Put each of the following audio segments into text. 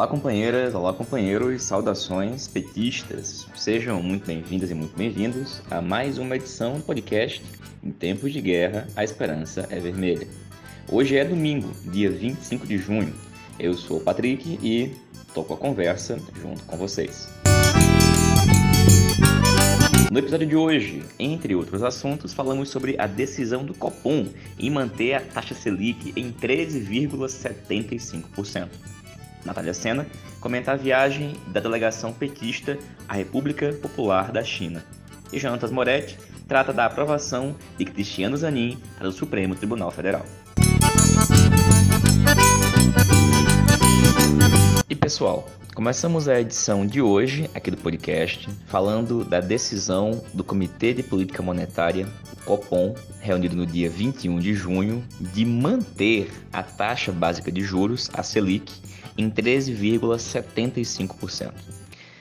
Olá, companheiras, olá, companheiros, saudações petistas. Sejam muito bem-vindas e muito bem-vindos a mais uma edição do podcast Em Tempos de Guerra, a Esperança é Vermelha. Hoje é domingo, dia 25 de junho. Eu sou o Patrick e toco a conversa junto com vocês. No episódio de hoje, entre outros assuntos, falamos sobre a decisão do Copom em manter a taxa Selic em 13,75%. Natália Sena comenta a viagem da delegação petista à República Popular da China. E Jonatas Moretti trata da aprovação de Cristiano Zanin para o Supremo Tribunal Federal. E pessoal, começamos a edição de hoje aqui do podcast falando da decisão do Comitê de Política Monetária, o Copom, reunido no dia 21 de junho, de manter a taxa básica de juros, a Selic, em 13,75%.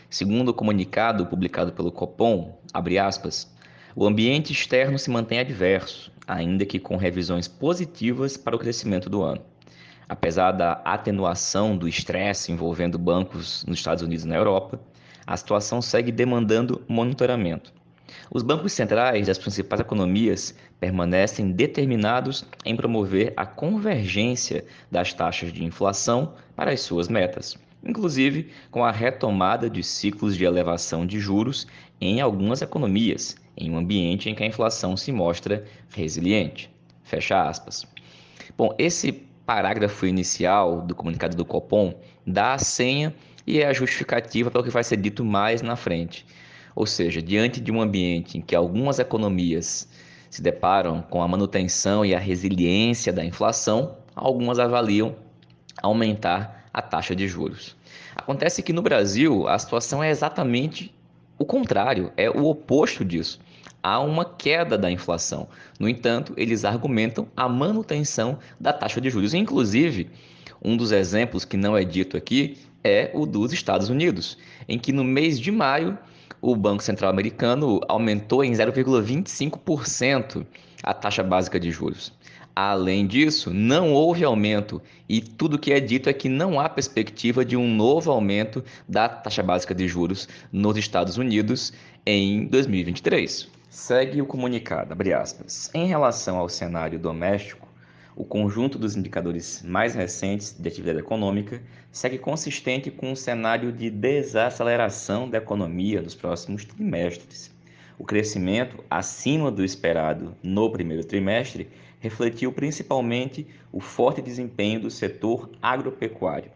Segundo o comunicado publicado pelo Copom, aspas, o ambiente externo se mantém adverso, ainda que com revisões positivas para o crescimento do ano. Apesar da atenuação do estresse envolvendo bancos nos Estados Unidos e na Europa, a situação segue demandando monitoramento. Os bancos centrais das principais economias permanecem determinados em promover a convergência das taxas de inflação para as suas metas, inclusive com a retomada de ciclos de elevação de juros em algumas economias, em um ambiente em que a inflação se mostra resiliente. Fecha aspas. Bom, esse parágrafo inicial do comunicado do Copom dá a senha e é a justificativa para o que vai ser dito mais na frente. Ou seja, diante de um ambiente em que algumas economias se deparam com a manutenção e a resiliência da inflação, algumas avaliam aumentar a taxa de juros. Acontece que no Brasil a situação é exatamente o contrário, é o oposto disso há uma queda da inflação. No entanto, eles argumentam a manutenção da taxa de juros. Inclusive, um dos exemplos que não é dito aqui é o dos Estados Unidos, em que no mês de maio o Banco Central Americano aumentou em 0,25% a taxa básica de juros. Além disso, não houve aumento e tudo que é dito é que não há perspectiva de um novo aumento da taxa básica de juros nos Estados Unidos em 2023. Segue o comunicado. Em relação ao cenário doméstico, o conjunto dos indicadores mais recentes de atividade econômica segue consistente com um cenário de desaceleração da economia nos próximos trimestres. O crescimento acima do esperado no primeiro trimestre refletiu principalmente o forte desempenho do setor agropecuário.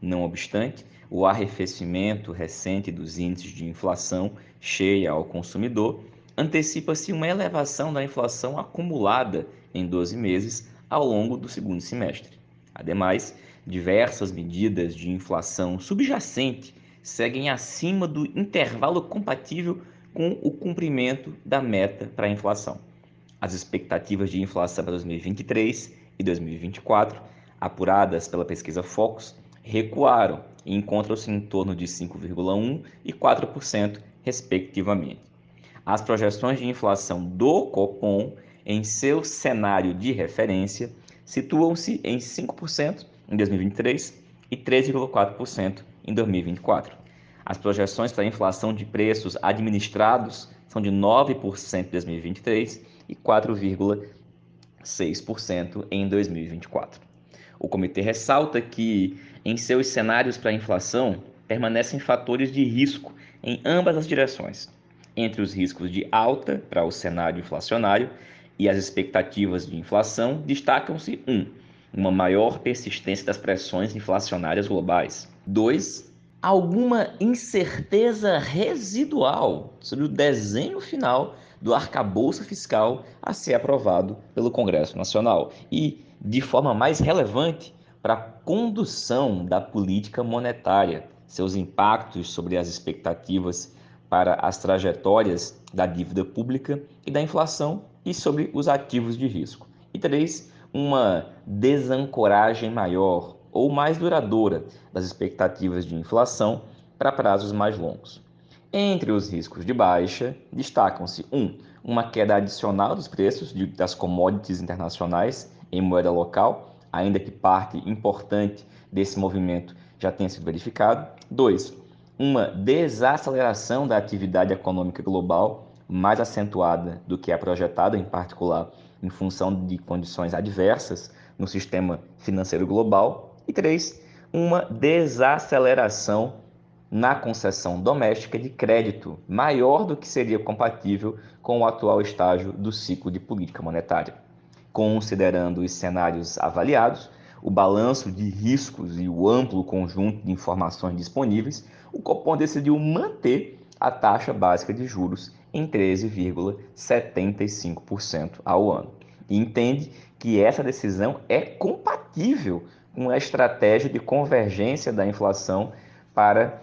Não obstante, o arrefecimento recente dos índices de inflação cheia ao consumidor antecipa-se uma elevação da inflação acumulada em 12 meses ao longo do segundo semestre. Ademais, diversas medidas de inflação subjacente seguem acima do intervalo compatível com o cumprimento da meta para a inflação. As expectativas de inflação para 2023 e 2024, apuradas pela pesquisa Focus, recuaram e encontram-se em torno de 5,1% e 4%, respectivamente. As projeções de inflação do Copom, em seu cenário de referência, situam-se em 5% em 2023 e 13,4% em 2024. As projeções para a inflação de preços administrados são de 9% em 2023 e 4,6% em 2024. O comitê ressalta que, em seus cenários para a inflação, permanecem fatores de risco em ambas as direções entre os riscos de alta para o cenário inflacionário e as expectativas de inflação, destacam-se 1. Um, uma maior persistência das pressões inflacionárias globais. 2. Alguma incerteza residual sobre o desenho final do arcabouço fiscal a ser aprovado pelo Congresso Nacional. E, de forma mais relevante, para a condução da política monetária, seus impactos sobre as expectativas para as trajetórias da dívida pública e da inflação e sobre os ativos de risco. E três, uma desancoragem maior ou mais duradoura das expectativas de inflação para prazos mais longos. Entre os riscos de baixa, destacam-se um, uma queda adicional dos preços de, das commodities internacionais em moeda local, ainda que parte importante desse movimento já tenha sido verificado. Dois, uma desaceleração da atividade econômica global mais acentuada do que é projetada, em particular em função de condições adversas no sistema financeiro global. E três, uma desaceleração na concessão doméstica de crédito, maior do que seria compatível com o atual estágio do ciclo de política monetária. Considerando os cenários avaliados, o balanço de riscos e o amplo conjunto de informações disponíveis, o Copom decidiu manter a taxa básica de juros em 13,75% ao ano. E entende que essa decisão é compatível com a estratégia de convergência da inflação para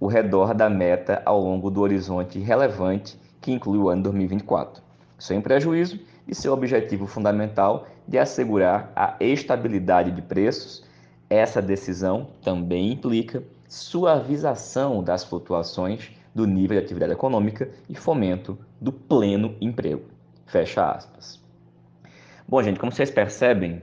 o redor da meta ao longo do horizonte relevante que inclui o ano 2024, sem prejuízo de seu objetivo fundamental de assegurar a estabilidade de preços. Essa decisão também implica suavização das flutuações do nível de atividade econômica e fomento do pleno emprego. Fecha aspas. Bom, gente, como vocês percebem,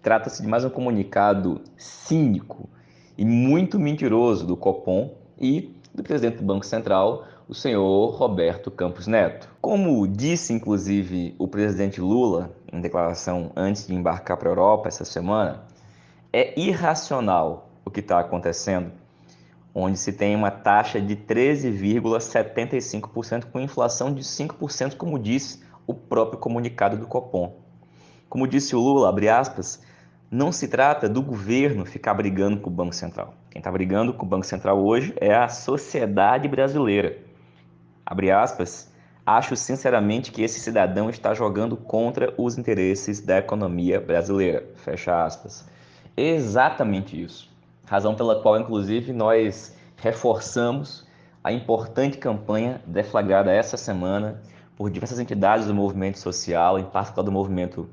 trata-se de mais um comunicado cínico e muito mentiroso do Copom e do presidente do Banco Central, o senhor Roberto Campos Neto. Como disse inclusive o presidente Lula em declaração antes de embarcar para a Europa essa semana, é irracional o que está acontecendo, onde se tem uma taxa de 13,75% com inflação de 5%, como disse o próprio comunicado do Copom. Como disse o Lula, abre aspas, não se trata do governo ficar brigando com o Banco Central. Quem está brigando com o Banco Central hoje é a sociedade brasileira. Abre aspas, acho sinceramente que esse cidadão está jogando contra os interesses da economia brasileira. Fecha aspas. Exatamente isso. Razão pela qual, inclusive, nós reforçamos a importante campanha deflagrada essa semana por diversas entidades do movimento social, em particular do movimento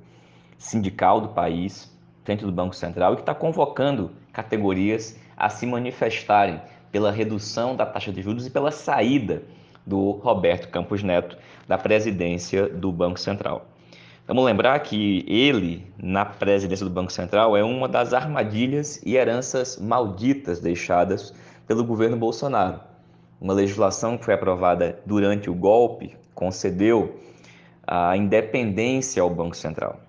sindical do país, frente do Banco Central e que está convocando categorias a se manifestarem pela redução da taxa de juros e pela saída do Roberto Campos Neto da presidência do Banco Central. Vamos lembrar que ele, na presidência do Banco Central, é uma das armadilhas e heranças malditas deixadas pelo governo Bolsonaro. Uma legislação que foi aprovada durante o golpe concedeu a independência ao Banco Central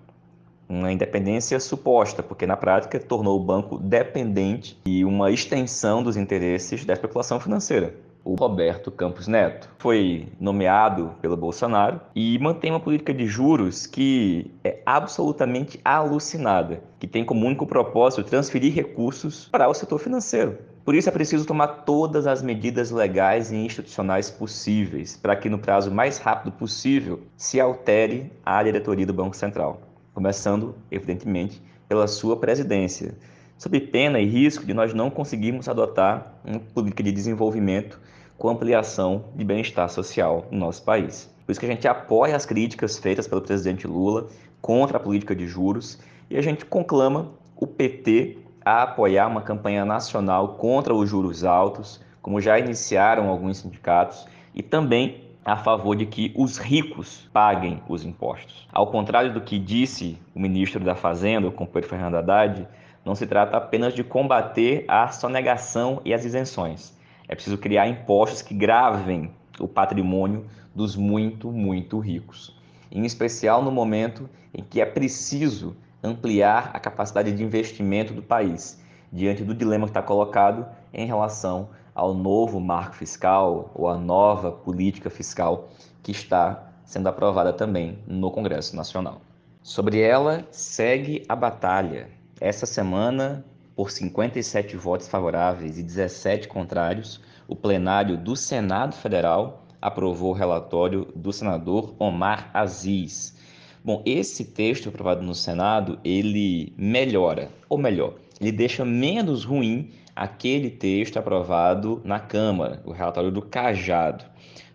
uma independência suposta, porque na prática tornou o banco dependente e uma extensão dos interesses da especulação financeira. O Roberto Campos Neto foi nomeado pelo Bolsonaro e mantém uma política de juros que é absolutamente alucinada, que tem como único propósito transferir recursos para o setor financeiro. Por isso é preciso tomar todas as medidas legais e institucionais possíveis para que no prazo mais rápido possível se altere a diretoria do Banco Central começando, evidentemente, pela sua presidência, sob pena e risco de nós não conseguirmos adotar uma política de desenvolvimento com ampliação de bem-estar social no nosso país. Por isso que a gente apoia as críticas feitas pelo presidente Lula contra a política de juros e a gente conclama o PT a apoiar uma campanha nacional contra os juros altos, como já iniciaram alguns sindicatos, e também a favor de que os ricos paguem os impostos. Ao contrário do que disse o ministro da Fazenda, o companheiro Fernando Haddad, não se trata apenas de combater a sonegação e as isenções. É preciso criar impostos que gravem o patrimônio dos muito, muito ricos. Em especial no momento em que é preciso ampliar a capacidade de investimento do país, diante do dilema que está colocado em relação ao novo marco fiscal ou à nova política fiscal que está sendo aprovada também no Congresso Nacional. Sobre ela, segue a batalha. Essa semana, por 57 votos favoráveis e 17 contrários, o plenário do Senado Federal aprovou o relatório do senador Omar Aziz. Bom, esse texto aprovado no Senado, ele melhora, ou melhor, ele deixa menos ruim aquele texto aprovado na Câmara, o relatório do Cajado.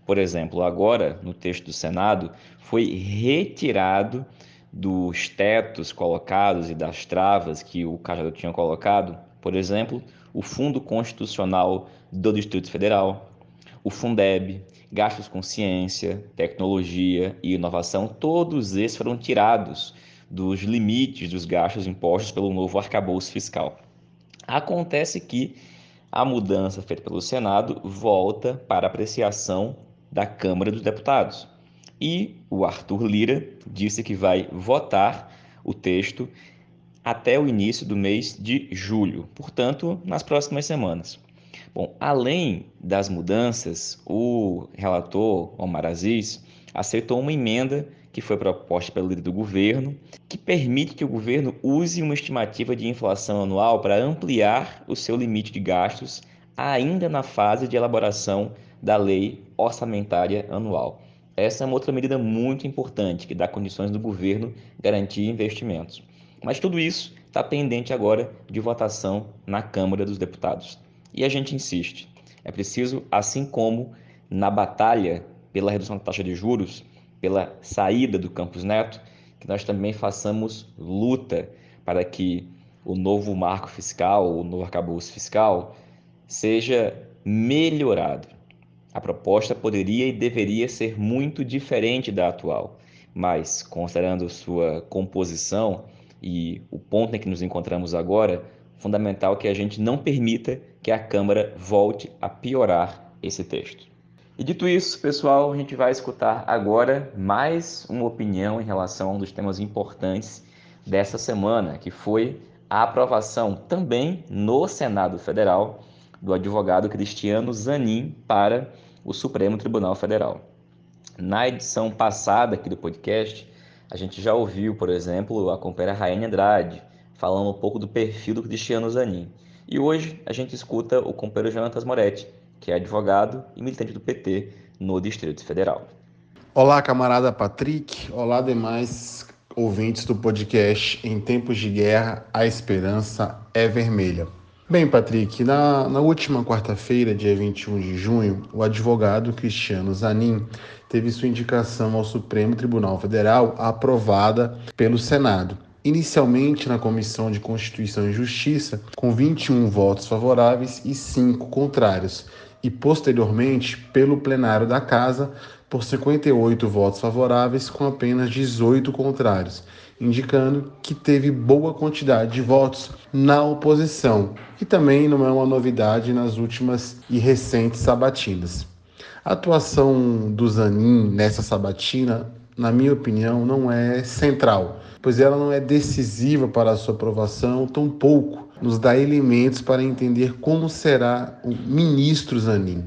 Por exemplo, agora, no texto do Senado, foi retirado dos tetos colocados e das travas que o Cajado tinha colocado, por exemplo, o Fundo Constitucional do Distrito Federal, o Fundeb, gastos com ciência, tecnologia e inovação, todos esses foram tirados dos limites dos gastos impostos pelo novo arcabouço fiscal. Acontece que a mudança feita pelo Senado volta para apreciação da Câmara dos Deputados. E o Arthur Lira disse que vai votar o texto até o início do mês de julho, portanto, nas próximas semanas. Bom, além das mudanças, o relator Omar Aziz aceitou uma emenda que foi proposta pelo líder do governo, que permite que o governo use uma estimativa de inflação anual para ampliar o seu limite de gastos ainda na fase de elaboração da lei orçamentária anual. Essa é uma outra medida muito importante que dá condições do governo garantir investimentos. Mas tudo isso está pendente agora de votação na Câmara dos Deputados. E a gente insiste: é preciso, assim como na batalha pela redução da taxa de juros, pela saída do Campus Neto, que nós também façamos luta para que o novo marco fiscal, o novo arcabouço fiscal, seja melhorado. A proposta poderia e deveria ser muito diferente da atual, mas considerando sua composição e o ponto em que nos encontramos agora, fundamental que a gente não permita que a Câmara volte a piorar esse texto. E dito isso, pessoal, a gente vai escutar agora mais uma opinião em relação a um dos temas importantes dessa semana, que foi a aprovação também no Senado Federal do advogado Cristiano Zanin para o Supremo Tribunal Federal. Na edição passada aqui do podcast, a gente já ouviu, por exemplo, a companheira Raiane Andrade falando um pouco do perfil do Cristiano Zanin. E hoje a gente escuta o companheiro Jonatas Moretti, que é advogado e militante do PT no Distrito Federal. Olá, camarada Patrick. Olá, demais ouvintes do podcast Em Tempos de Guerra, a Esperança é Vermelha. Bem, Patrick, na, na última quarta-feira, dia 21 de junho, o advogado Cristiano Zanin teve sua indicação ao Supremo Tribunal Federal aprovada pelo Senado. Inicialmente na Comissão de Constituição e Justiça, com 21 votos favoráveis e 5 contrários, e posteriormente pelo plenário da Casa por 58 votos favoráveis com apenas 18 contrários, indicando que teve boa quantidade de votos na oposição, e também não é uma novidade nas últimas e recentes sabatinas. A atuação do Zanin nessa sabatina, na minha opinião, não é central, pois ela não é decisiva para a sua aprovação, tampouco nos dá elementos para entender como será o ministro Zanin.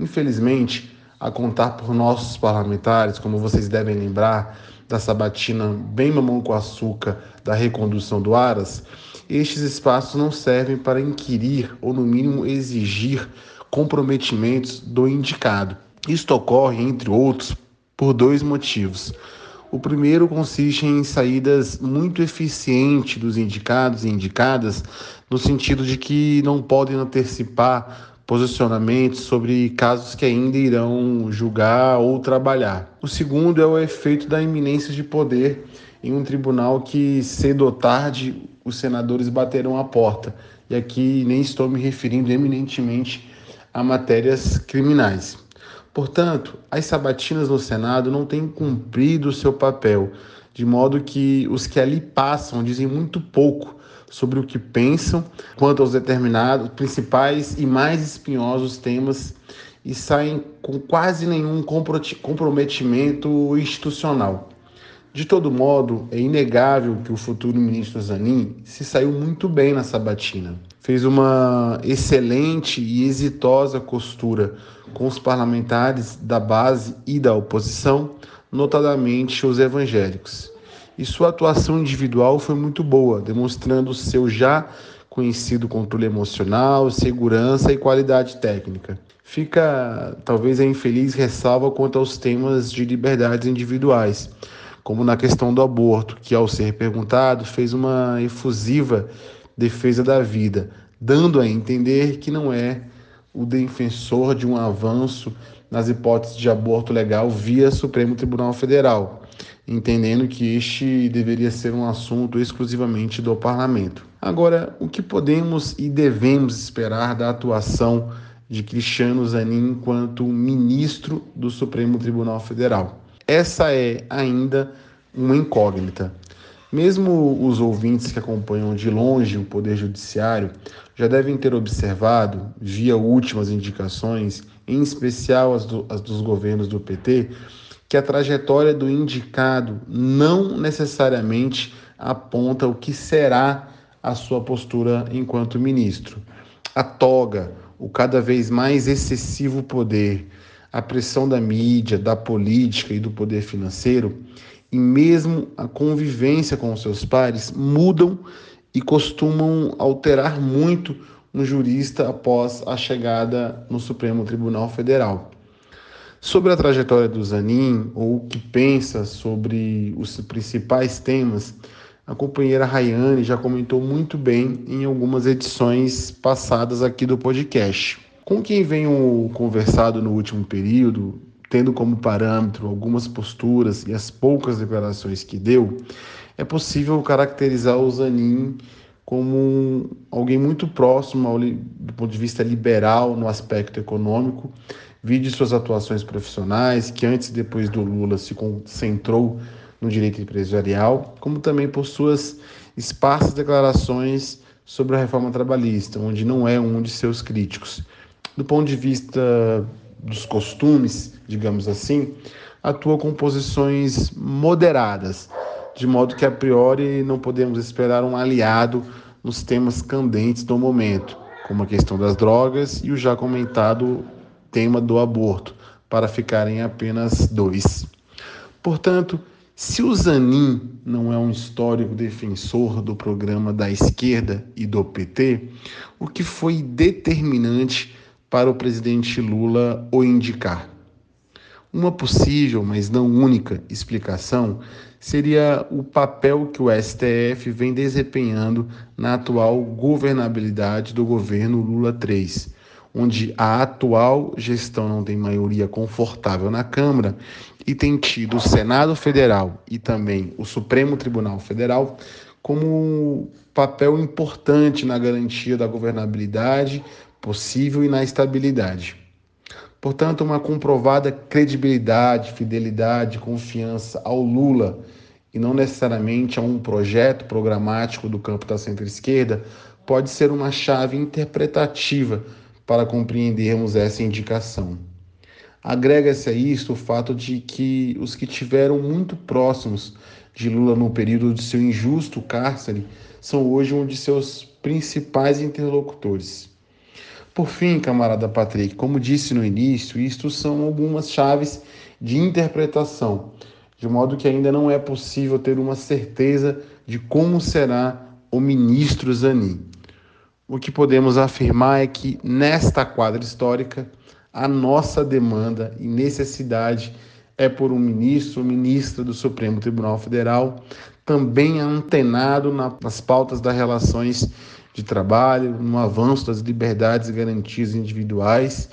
Infelizmente, a contar por nossos parlamentares, como vocês devem lembrar da sabatina bem mamão com açúcar da recondução do Aras, estes espaços não servem para inquirir ou, no mínimo, exigir comprometimentos do indicado. Isto ocorre, entre outros, por dois motivos. O primeiro consiste em saídas muito eficientes dos indicados e indicadas, no sentido de que não podem antecipar posicionamentos sobre casos que ainda irão julgar ou trabalhar. O segundo é o efeito da iminência de poder em um tribunal que, cedo ou tarde, os senadores baterão a porta. E aqui nem estou me referindo eminentemente a matérias criminais. Portanto, as sabatinas no Senado não têm cumprido o seu papel, de modo que os que ali passam dizem muito pouco sobre o que pensam quanto aos determinados, principais e mais espinhosos temas e saem com quase nenhum comprometimento institucional. De todo modo, é inegável que o futuro ministro Zanin se saiu muito bem na sabatina. Fez uma excelente e exitosa costura com os parlamentares da base e da oposição, notadamente os evangélicos. E sua atuação individual foi muito boa, demonstrando seu já conhecido controle emocional, segurança e qualidade técnica. Fica talvez a infeliz ressalva quanto aos temas de liberdades individuais como na questão do aborto, que ao ser perguntado fez uma efusiva defesa da vida, dando a entender que não é o defensor de um avanço nas hipóteses de aborto legal via Supremo Tribunal Federal, entendendo que este deveria ser um assunto exclusivamente do parlamento. Agora, o que podemos e devemos esperar da atuação de Cristiano Zanin enquanto ministro do Supremo Tribunal Federal? essa é ainda uma incógnita. Mesmo os ouvintes que acompanham de longe o Poder Judiciário já devem ter observado, via últimas indicações, em especial as, do, as dos governos do PT, que a trajetória do indicado não necessariamente aponta o que será a sua postura enquanto ministro. A toga, o cada vez mais excessivo poder, a pressão da mídia, da política e do poder financeiro, e mesmo a convivência com os seus pares mudam e costumam alterar muito um jurista após a chegada no Supremo Tribunal Federal. Sobre a trajetória do Zanin, ou o que pensa sobre os principais temas, a companheira Rayane já comentou muito bem em algumas edições passadas aqui do podcast. Com quem venho conversado no último período, tendo como parâmetro algumas posturas e as poucas declarações que deu, é possível caracterizar o Zanin como alguém muito próximo ao, do ponto de vista liberal no aspecto econômico, vide suas atuações profissionais, que antes e depois do Lula se concentrou no direito empresarial, como também por suas esparsas declarações sobre a reforma trabalhista, onde não é um de seus críticos. Do ponto de vista dos costumes, digamos assim, atua com posições moderadas, de modo que a priori não podemos esperar um aliado nos temas candentes do momento, como a questão das drogas e o já comentado tema do aborto, para ficarem apenas dois. Portanto, se o Zanin não é um histórico defensor do programa da esquerda e do PT, o que foi determinante para o presidente Lula o indicar? Uma possível, mas não única, explicação seria o papel que o STF vem desempenhando na atual governabilidade do governo Lula III, onde a atual gestão não tem maioria confortável na Câmara e tem tido o Senado Federal e também o Supremo Tribunal Federal como papel importante na garantia da governabilidade possível e na estabilidade. Portanto, uma comprovada credibilidade, fidelidade, confiança ao Lula e não necessariamente a um projeto programático do campo da centro-esquerda pode ser uma chave interpretativa para compreendermos essa indicação. Agrega-se a isso o fato de que os que tiveram muito próximos de Lula no período de seu injusto cárcere são hoje um de seus principais interlocutores. Por fim, camarada Patrick, como disse no início, isto são algumas chaves de interpretação, de modo que ainda não é possível ter uma certeza de como será o ministro Zanin. O que podemos afirmar é que nesta quadra histórica, a nossa demanda e necessidade é por um ministro ministra do Supremo Tribunal Federal também antenado nas pautas das relações de trabalho, no avanço das liberdades e garantias individuais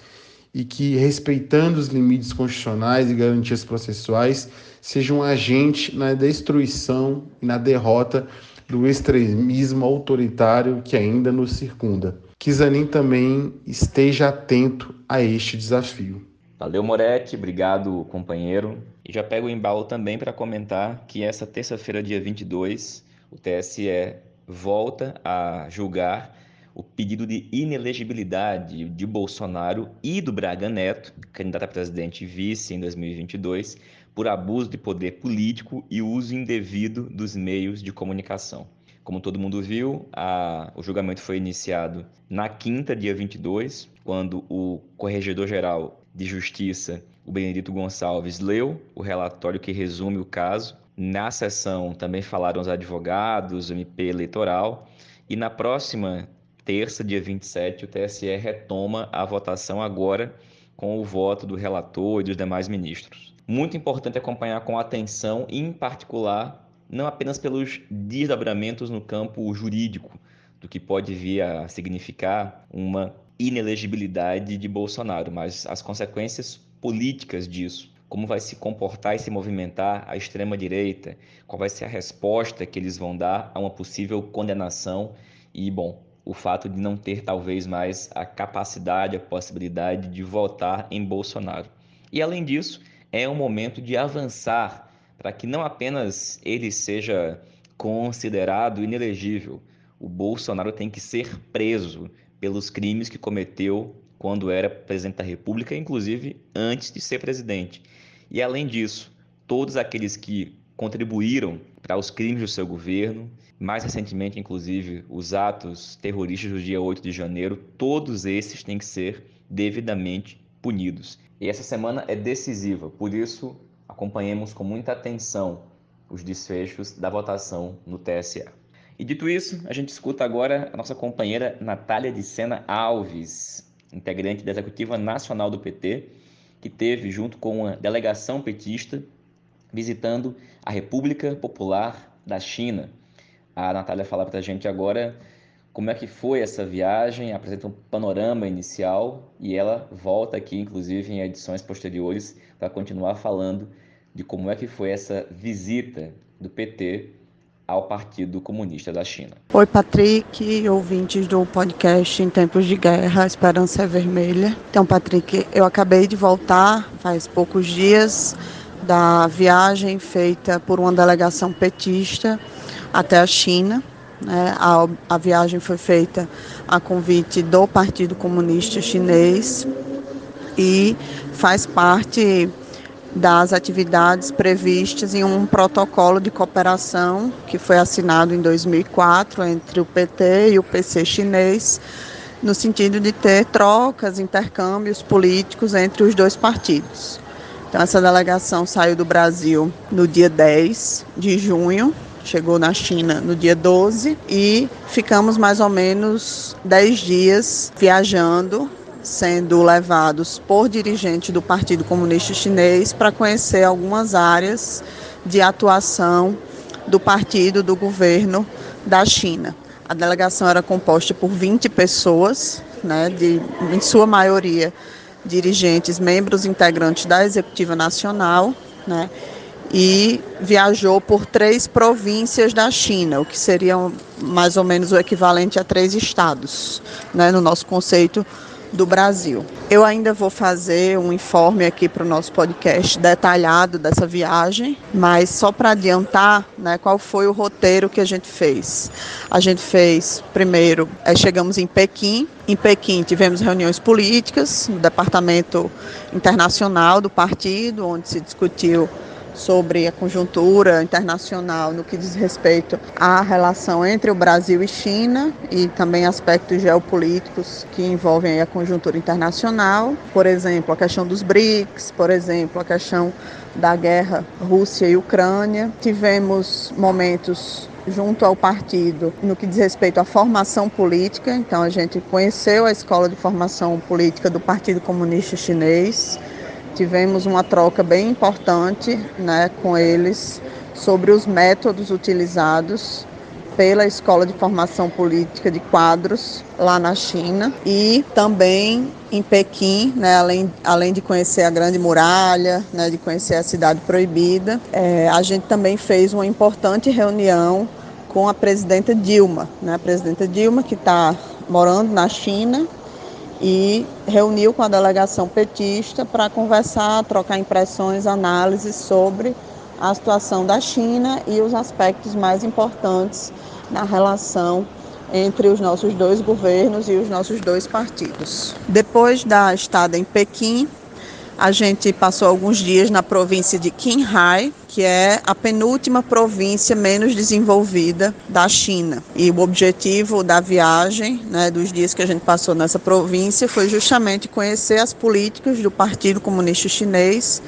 e que, respeitando os limites constitucionais e garantias processuais, seja um agente na destruição e na derrota do extremismo autoritário que ainda nos circunda. Que Zanin também esteja atento a este desafio. Valeu, Moretti. Obrigado, companheiro. E já pego o embalo também para comentar que essa terça-feira, dia 22, o TSE volta a julgar o pedido de inelegibilidade de Bolsonaro e do Braga Neto, candidato a presidente e vice em 2022, por abuso de poder político e uso indevido dos meios de comunicação. Como todo mundo viu, a, o julgamento foi iniciado na quinta, dia 22, quando o Corregedor-Geral de Justiça, o Benedito Gonçalves, leu o relatório que resume o caso na sessão também falaram os advogados, o MP eleitoral, e na próxima terça, dia 27, o TSE retoma a votação agora com o voto do relator e dos demais ministros. Muito importante acompanhar com atenção, em particular, não apenas pelos desdobramentos no campo jurídico, do que pode vir a significar uma inelegibilidade de Bolsonaro, mas as consequências políticas disso. Como vai se comportar e se movimentar a extrema-direita, qual vai ser a resposta que eles vão dar a uma possível condenação? E, bom, o fato de não ter talvez mais a capacidade, a possibilidade de votar em Bolsonaro. E além disso, é um momento de avançar para que não apenas ele seja considerado inelegível. O Bolsonaro tem que ser preso pelos crimes que cometeu quando era presidente da República, inclusive antes de ser presidente. E além disso, todos aqueles que contribuíram para os crimes do seu governo, mais recentemente, inclusive, os atos terroristas do dia 8 de janeiro, todos esses têm que ser devidamente punidos. E essa semana é decisiva, por isso acompanhemos com muita atenção os desfechos da votação no TSE. E dito isso, a gente escuta agora a nossa companheira Natália de Sena Alves, integrante da Executiva Nacional do PT, que teve, junto com a delegação petista, visitando a República Popular da China. A Natália fala para a gente agora como é que foi essa viagem, apresenta um panorama inicial e ela volta aqui, inclusive, em edições posteriores, para continuar falando de como é que foi essa visita do PT ao Partido Comunista da China. Oi, Patrick, ouvintes do podcast Em Tempos de Guerra, a Esperança é Vermelha. Então, Patrick, eu acabei de voltar faz poucos dias da viagem feita por uma delegação petista até a China. Né? A, a viagem foi feita a convite do Partido Comunista Chinês e faz parte das atividades previstas em um protocolo de cooperação que foi assinado em 2004 entre o PT e o PC chinês, no sentido de ter trocas, intercâmbios políticos entre os dois partidos. Então, essa delegação saiu do Brasil no dia 10 de junho, chegou na China no dia 12 e ficamos mais ou menos 10 dias viajando, sendo levados por dirigentes do Partido Comunista Chinês para conhecer algumas áreas de atuação do partido do governo da China. A delegação era composta por 20 pessoas, né, de, em sua maioria dirigentes, membros integrantes da Executiva Nacional, né? E viajou por três províncias da China, o que seria mais ou menos o equivalente a três estados, né, no nosso conceito do Brasil. Eu ainda vou fazer um informe aqui para o nosso podcast detalhado dessa viagem, mas só para adiantar, né, qual foi o roteiro que a gente fez. A gente fez, primeiro, é, chegamos em Pequim. Em Pequim tivemos reuniões políticas no departamento internacional do partido, onde se discutiu sobre a conjuntura internacional no que diz respeito à relação entre o Brasil e China e também aspectos geopolíticos que envolvem a conjuntura internacional, por exemplo, a questão dos BRICS, por exemplo, a questão da guerra Rússia e Ucrânia. Tivemos momentos junto ao partido no que diz respeito à formação política, então a gente conheceu a escola de formação política do Partido Comunista Chinês tivemos uma troca bem importante né, com eles sobre os métodos utilizados pela Escola de Formação Política de Quadros lá na China e também em Pequim, né, além, além de conhecer a Grande Muralha, né, de conhecer a Cidade Proibida, é, a gente também fez uma importante reunião com a presidenta Dilma, né, a presidenta Dilma que está morando na China e reuniu com a delegação petista para conversar, trocar impressões, análises sobre a situação da China e os aspectos mais importantes na relação entre os nossos dois governos e os nossos dois partidos. Depois da estada em Pequim, a gente passou alguns dias na província de Qinghai, que é a penúltima província menos desenvolvida da China. E o objetivo da viagem, né, dos dias que a gente passou nessa província, foi justamente conhecer as políticas do Partido Comunista Chinês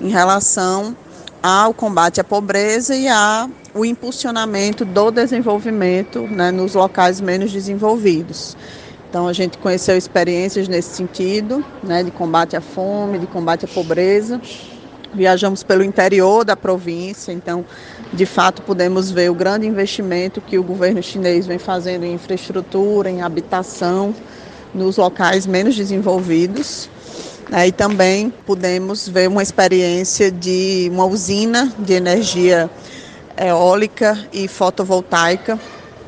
em relação ao combate à pobreza e ao impulsionamento do desenvolvimento né, nos locais menos desenvolvidos. Então a gente conheceu experiências nesse sentido, né, de combate à fome, de combate à pobreza. Viajamos pelo interior da província, então de fato pudemos ver o grande investimento que o governo chinês vem fazendo em infraestrutura, em habitação, nos locais menos desenvolvidos. Né, e também pudemos ver uma experiência de uma usina de energia eólica e fotovoltaica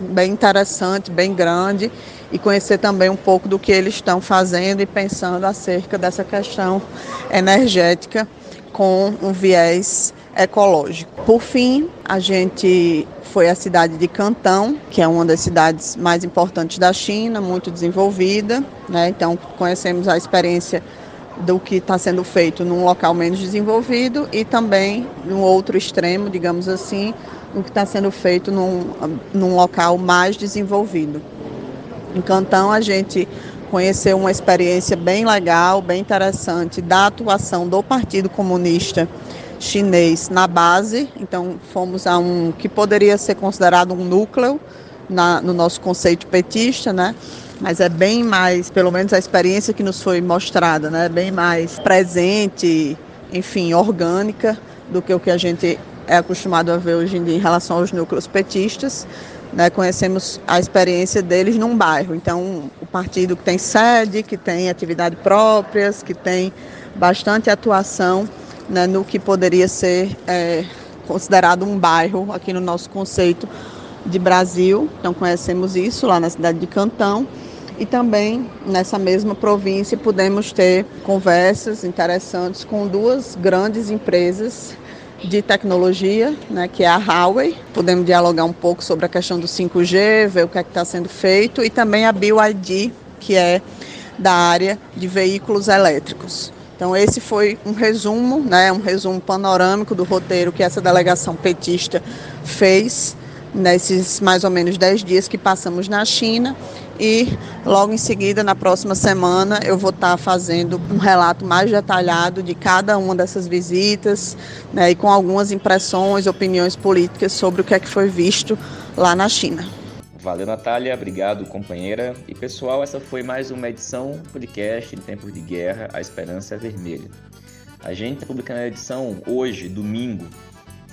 bem interessante, bem grande e conhecer também um pouco do que eles estão fazendo e pensando acerca dessa questão energética com um viés ecológico. Por fim, a gente foi à cidade de Cantão, que é uma das cidades mais importantes da China, muito desenvolvida, né? Então conhecemos a experiência do que está sendo feito num local menos desenvolvido e também no outro extremo, digamos assim, o que está sendo feito num, num local mais desenvolvido. Em Cantão a gente conheceu uma experiência bem legal, bem interessante da atuação do Partido Comunista Chinês na base. Então fomos a um que poderia ser considerado um núcleo na, no nosso conceito petista, né? mas é bem mais, pelo menos a experiência que nos foi mostrada, né, bem mais presente, enfim, orgânica do que o que a gente é acostumado a ver hoje em dia em relação aos núcleos petistas. Né, conhecemos a experiência deles num bairro. Então, o partido que tem sede, que tem atividades próprias, que tem bastante atuação né, no que poderia ser é, considerado um bairro aqui no nosso conceito de Brasil. Então, conhecemos isso lá na cidade de Cantão e também nessa mesma província pudemos ter conversas interessantes com duas grandes empresas de tecnologia, né, que é a Huawei. Podemos dialogar um pouco sobre a questão do 5G, ver o que é está sendo feito, e também a BYD, que é da área de veículos elétricos. Então esse foi um resumo, né, um resumo panorâmico do roteiro que essa delegação petista fez nesses mais ou menos 10 dias que passamos na China e logo em seguida, na próxima semana, eu vou estar fazendo um relato mais detalhado de cada uma dessas visitas né, e com algumas impressões, opiniões políticas sobre o que é que foi visto lá na China. Valeu, Natália. Obrigado, companheira. E pessoal, essa foi mais uma edição podcast em tempos de guerra, A Esperança é Vermelha. A gente está publicando a edição hoje, domingo,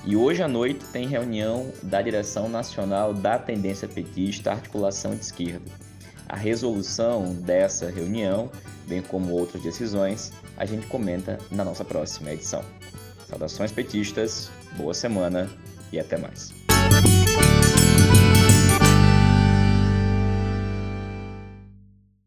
e hoje à noite tem reunião da direção nacional da tendência petista Articulação de Esquerda. A resolução dessa reunião, bem como outras decisões, a gente comenta na nossa próxima edição. Saudações petistas, boa semana e até mais.